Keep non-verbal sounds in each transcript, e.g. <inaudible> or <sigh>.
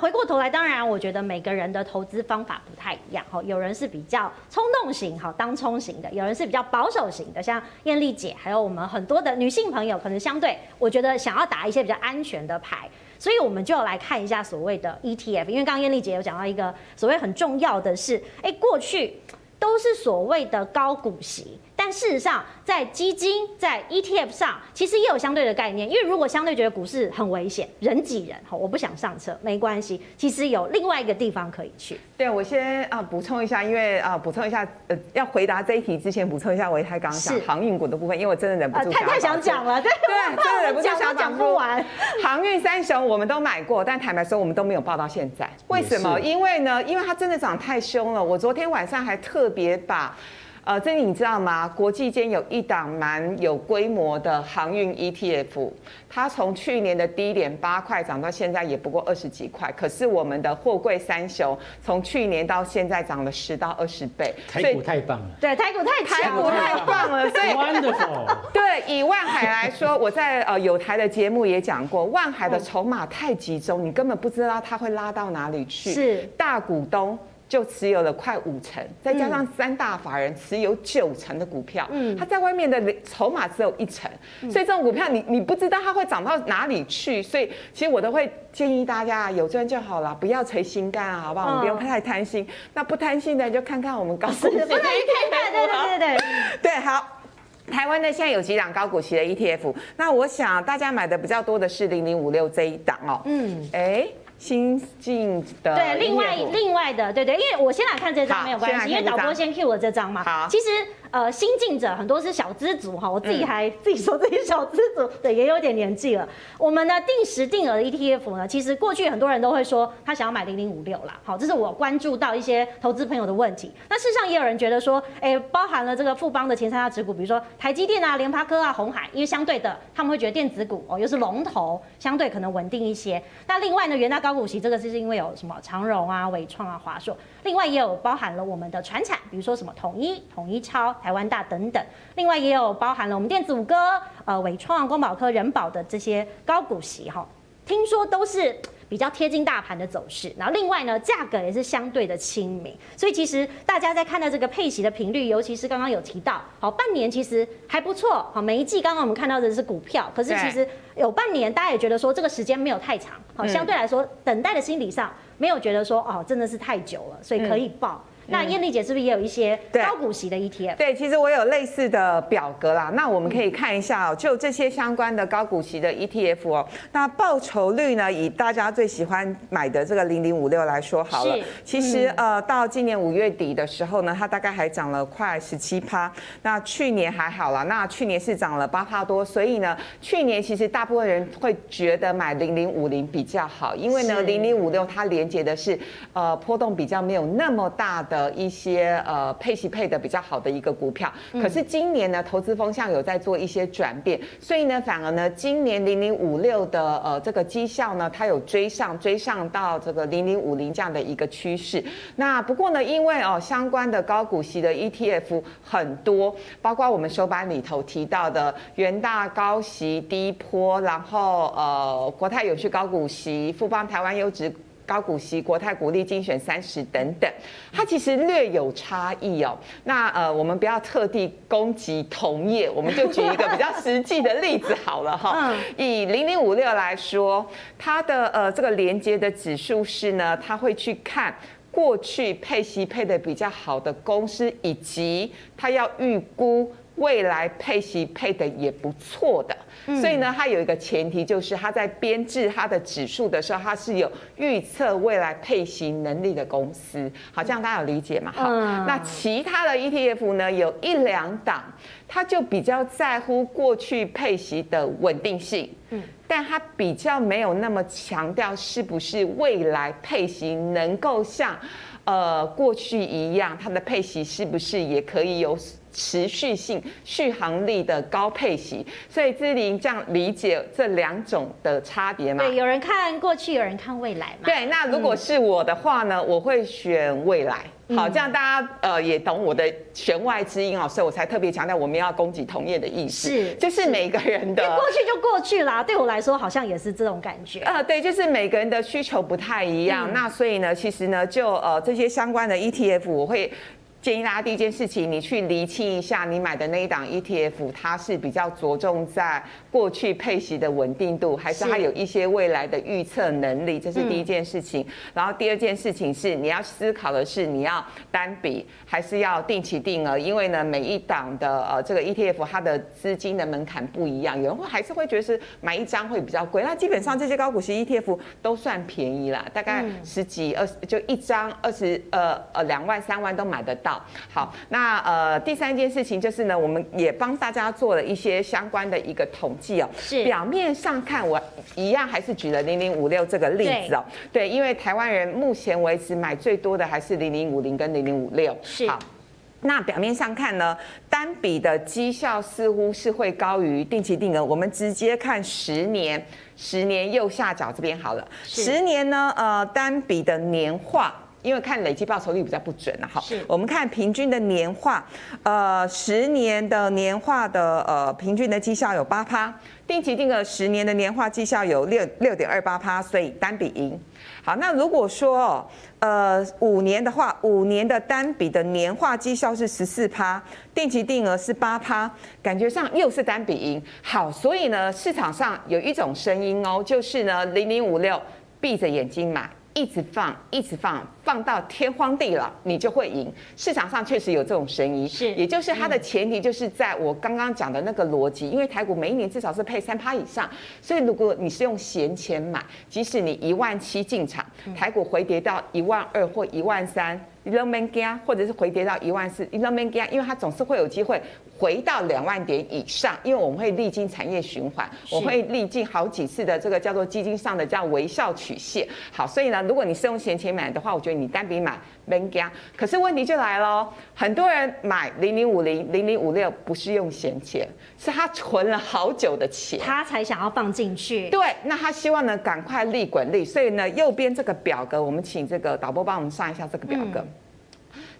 回过头来，当然我觉得每个人的投资方法不太一样哈，有人是比较冲动型哈，当冲型的，有人是比较保守型的，像燕丽姐，还有我们很多的女性朋友，可能相对我觉得想要打一些比较安全的牌，所以我们就要来看一下所谓的 ETF，因为刚刚燕俐姐有讲到一个所谓很重要的是，哎，过去都是所谓的高股息。但事实上，在基金在 ETF 上，其实也有相对的概念。因为如果相对觉得股市很危险，人挤人，哈我不想上车，没关系。其实有另外一个地方可以去。对，我先啊补充一下，因为啊补充一下，呃，要回答这一题之前，补充一下维泰刚刚讲航运股的部分，因为我真的忍不住想、呃、太太想讲了，对对，真的忍不住想讲不完。航运三雄我们都买过，但坦白说，我们都没有抱到现在。为什么？因为呢，因为它真的涨太凶了。我昨天晚上还特别把。呃，这里你知道吗？国际间有一档蛮有规模的航运 ETF，它从去年的低点八块涨到现在也不过二十几块。可是我们的货柜三雄从去年到现在涨了十到二十倍，台股太棒了。对，台股太台股太棒了，所以 wonderful。<laughs> 对，以万海来说，我在呃有台的节目也讲过，万海的筹码太集中，你根本不知道它会拉到哪里去。是大股东。就持有了快五成，再加上三大法人持有九成的股票，嗯，他在外面的筹码只有一成，所以这种股票你你不知道它会涨到哪里去，所以其实我都会建议大家有赚就好了，不要捶心肝啊，好不好？我们不用太贪心，那不贪心的就看看我们高股息的 ETF，<laughs> 对对对对 <laughs> 对，好，台湾呢现在有几档高股息的 ETF，那我想大家买的比较多的是零零五六这一档哦，嗯，哎。新进的对，另外另外的对对，因为我先来看这张没有关系，因为导播先 cue 了这张嘛。好，其实。呃，新进者很多是小资族哈，我自己还自己说自己小资族，<laughs> 对，也有点年纪了。我们呢定时定额的 ETF 呢，其实过去很多人都会说他想要买零零五六啦，好，这是我关注到一些投资朋友的问题。那事实上也有人觉得说，哎、欸，包含了这个富邦的前三大持股，比如说台积电啊、联发科啊、鸿海，因为相对的他们会觉得电子股哦又是龙头，相对可能稳定一些。那另外呢，元大高股息这个是因为有什么长荣啊、伟创啊、华硕，另外也有包含了我们的传产，比如说什么统一、统一超。台湾大等等，另外也有包含了我们电子五哥，呃，伟创、光宝科、人保的这些高股息哈，听说都是比较贴近大盘的走势。然后另外呢，价格也是相对的亲民，所以其实大家在看到这个配息的频率，尤其是刚刚有提到，好，半年其实还不错，好，每一季刚刚我们看到的是股票，可是其实有半年，大家也觉得说这个时间没有太长，好，相对来说等待的心理上没有觉得说哦真的是太久了，所以可以报。那燕丽姐是不是也有一些高股息的 ETF？对，对，其实我有类似的表格啦。那我们可以看一下哦，就这些相关的高股息的 ETF 哦，那报酬率呢，以大家最喜欢买的这个零零五六来说好了。其实呃，到今年五月底的时候呢，它大概还涨了快十七趴。那去年还好啦，那去年是涨了八趴多。所以呢，去年其实大部分人会觉得买零零五零比较好，因为呢，零零五六它连接的是呃波动比较没有那么大的。的一些呃配息配的比较好的一个股票，可是今年呢，投资风向有在做一些转变，所以呢，反而呢，今年零零五六的呃这个绩效呢，它有追上追上到这个零零五零这样的一个趋势。那不过呢，因为哦相关的高股息的 ETF 很多，包括我们手板里头提到的元大高息低波，然后呃国泰永续高股息、富邦台湾优质。高股息、国泰股利精选三十等等，它其实略有差异哦。那呃，我们不要特地攻击同业，我们就举一个比较实际的例子好了哈。<laughs> 以零零五六来说，它的呃这个连接的指数是呢，它会去看过去配息配的比较好的公司，以及它要预估未来配息配的也不错的。所以呢，它有一个前提，就是它在编制它的指数的时候，它是有预测未来配息能力的公司。好，这样大家有理解吗？好，那其他的 ETF 呢，有一两档，它就比较在乎过去配息的稳定性，嗯，但它比较没有那么强调是不是未来配息能够像呃过去一样，它的配息是不是也可以有。持续性、续航力的高配息，所以芝玲这样理解这两种的差别吗？对，有人看过去，有人看未来嘛。对，那如果是我的话呢，嗯、我会选未来。好，这样大家呃也懂我的弦外之音哦，所以我才特别强调我们要攻击同业的意思，是，就是每个人的过去就过去啦。对我来说好像也是这种感觉。呃，对，就是每个人的需求不太一样，嗯、那所以呢，其实呢，就呃这些相关的 ETF 我会。建议大家第一件事情，你去厘清一下你买的那一档 ETF，它是比较着重在过去配息的稳定度，还是它有一些未来的预测能力？这是第一件事情。然后第二件事情是你要思考的是你要单笔还是要定期定额，因为呢每一档的呃这个 ETF 它的资金的门槛不一样，有人会还是会觉得是买一张会比较贵。那基本上这些高股息 ETF 都算便宜啦，大概十几二十就一张二十呃呃两万三万都买得到。好，那呃，第三件事情就是呢，我们也帮大家做了一些相关的一个统计哦。是。表面上看，我一样还是举了零零五六这个例子哦。对。对，因为台湾人目前为止买最多的还是零零五零跟零零五六。是。好，那表面上看呢，单笔的绩效似乎是会高于定期定额。我们直接看十年，十年右下角这边好了。十年呢，呃，单笔的年化。因为看累计报酬率比较不准了哈，我们看平均的年化，呃，十年的年化的呃平均的绩效有八趴，定期定额十年的年化绩效有六六点二八趴，所以单笔赢。好，那如果说呃五年的话，五年的单笔的年化绩效是十四趴，定期定额是八趴，感觉上又是单笔赢。好，所以呢市场上有一种声音哦，就是呢零零五六闭着眼睛买。一直放，一直放，放到天荒地老，你就会赢。市场上确实有这种声音，是，也就是它的前提就是在我刚刚讲的那个逻辑，因为台股每一年至少是配三趴以上，所以如果你是用闲钱买，即使你一万七进场，台股回跌到一万二或一万三。你都没惊，或者是回跌到一万四，你都没惊，因为它总是会有机会回到两万点以上，因为我们会历经产业循环，我会历经好几次的这个叫做基金上的叫微笑曲线。好，所以呢，如果你是用闲钱买的话，我觉得你单笔买没加。可是问题就来了，很多人买零零五零、零零五六不是用闲钱，是他存了好久的钱，他才想要放进去。对，那他希望呢赶快利滚利，所以呢，右边这个表格，我们请这个导播帮我们上一下这个表格。嗯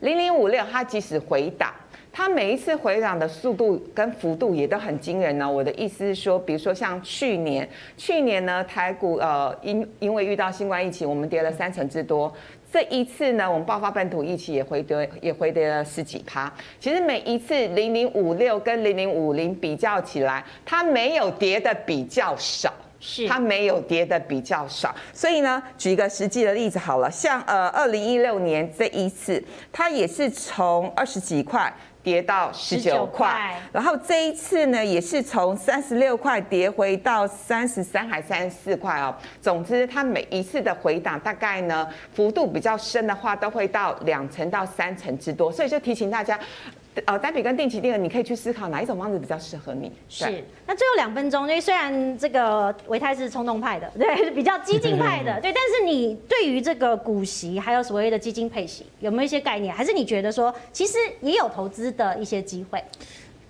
零零五六，它即使回档，它每一次回档的速度跟幅度也都很惊人呢。我的意思是说，比如说像去年，去年呢台股呃因因为遇到新冠疫情，我们跌了三成之多。这一次呢，我们爆发本土疫情也回跌也回跌了十几趴。其实每一次零零五六跟零零五零比较起来，它没有跌的比较少。是它没有跌的比较少，所以呢，举一个实际的例子好了，像呃二零一六年这一次，它也是从二十几块跌到十九块，然后这一次呢，也是从三十六块跌回到三十三还三十四块哦。总之，它每一次的回档大概呢幅度比较深的话，都会到两成到三成之多，所以就提醒大家。呃，单笔跟定期定额，你可以去思考哪一种方式比较适合你。是，那最后两分钟，因为虽然这个维泰是冲动派的，<laughs> 对，比较激进派的，<laughs> 对，但是你对于这个股息还有所谓的基金配息，有没有一些概念？还是你觉得说，其实也有投资的一些机会？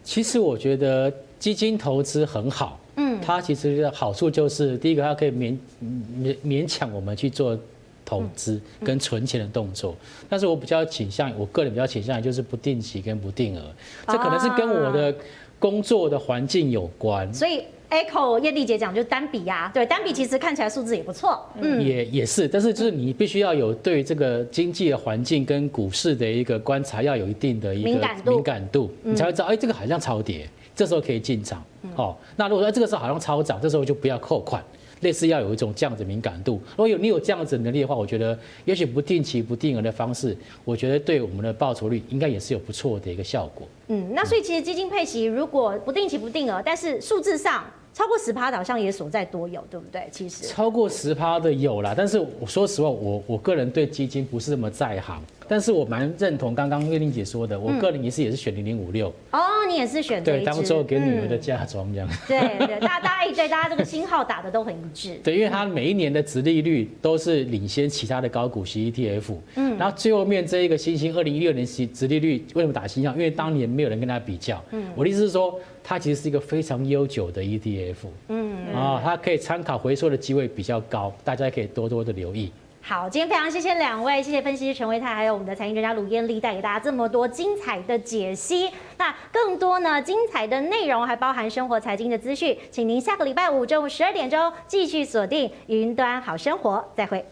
其实我觉得基金投资很好，嗯，它其实的好处就是，第一个它可以勉勉勉强我们去做。投资跟存钱的动作，但是我比较倾向，我个人比较倾向就是不定期跟不定额，这可能是跟我的工作的环境有关。所以 Echo 叶丽姐讲就单笔呀，对，单笔其实看起来数字也不错，嗯，也也是，但是就是你必须要有对这个经济的环境跟股市的一个观察，要有一定的一个敏感度，敏感度，你才会知道，哎，这个好像超跌，这时候可以进场，哦，那如果说这个时候好像超涨，这时候就不要扣款。类似要有一种这样子敏感度，如果有你有这样子能力的话，我觉得也许不定期不定额的方式，我觉得对我们的报酬率应该也是有不错的一个效果。嗯，那所以其实基金配息如果不定期不定额，但是数字上。超过十趴的好像也所在多有，对不对？其实超过十趴的有啦，但是我说实话，我我个人对基金不是那么在行，但是我蛮认同刚刚月玲姐说的，我个人也是也是选零零五六。哦，你也是选对，当初给女儿的嫁妆这样。对对，大家大家对大家这个星号打的都很一致。对，因为它每一年的殖利率都是领先其他的高股息 ETF。嗯。然后最后面这一个新兴二零一六年殖殖利率为什么打星号？因为当年没有人跟它比较。嗯。我的意思是说。它其实是一个非常悠久的 ETF，嗯啊，它可以参考回收的机会比较高，大家可以多多的留意。好，今天非常谢谢两位，谢谢分析师陈维泰，还有我们的财经专家鲁艳丽，带给大家这么多精彩的解析。那更多呢精彩的内容，还包含生活财经的资讯，请您下个礼拜五中午十二点钟继续锁定云端好生活，再会。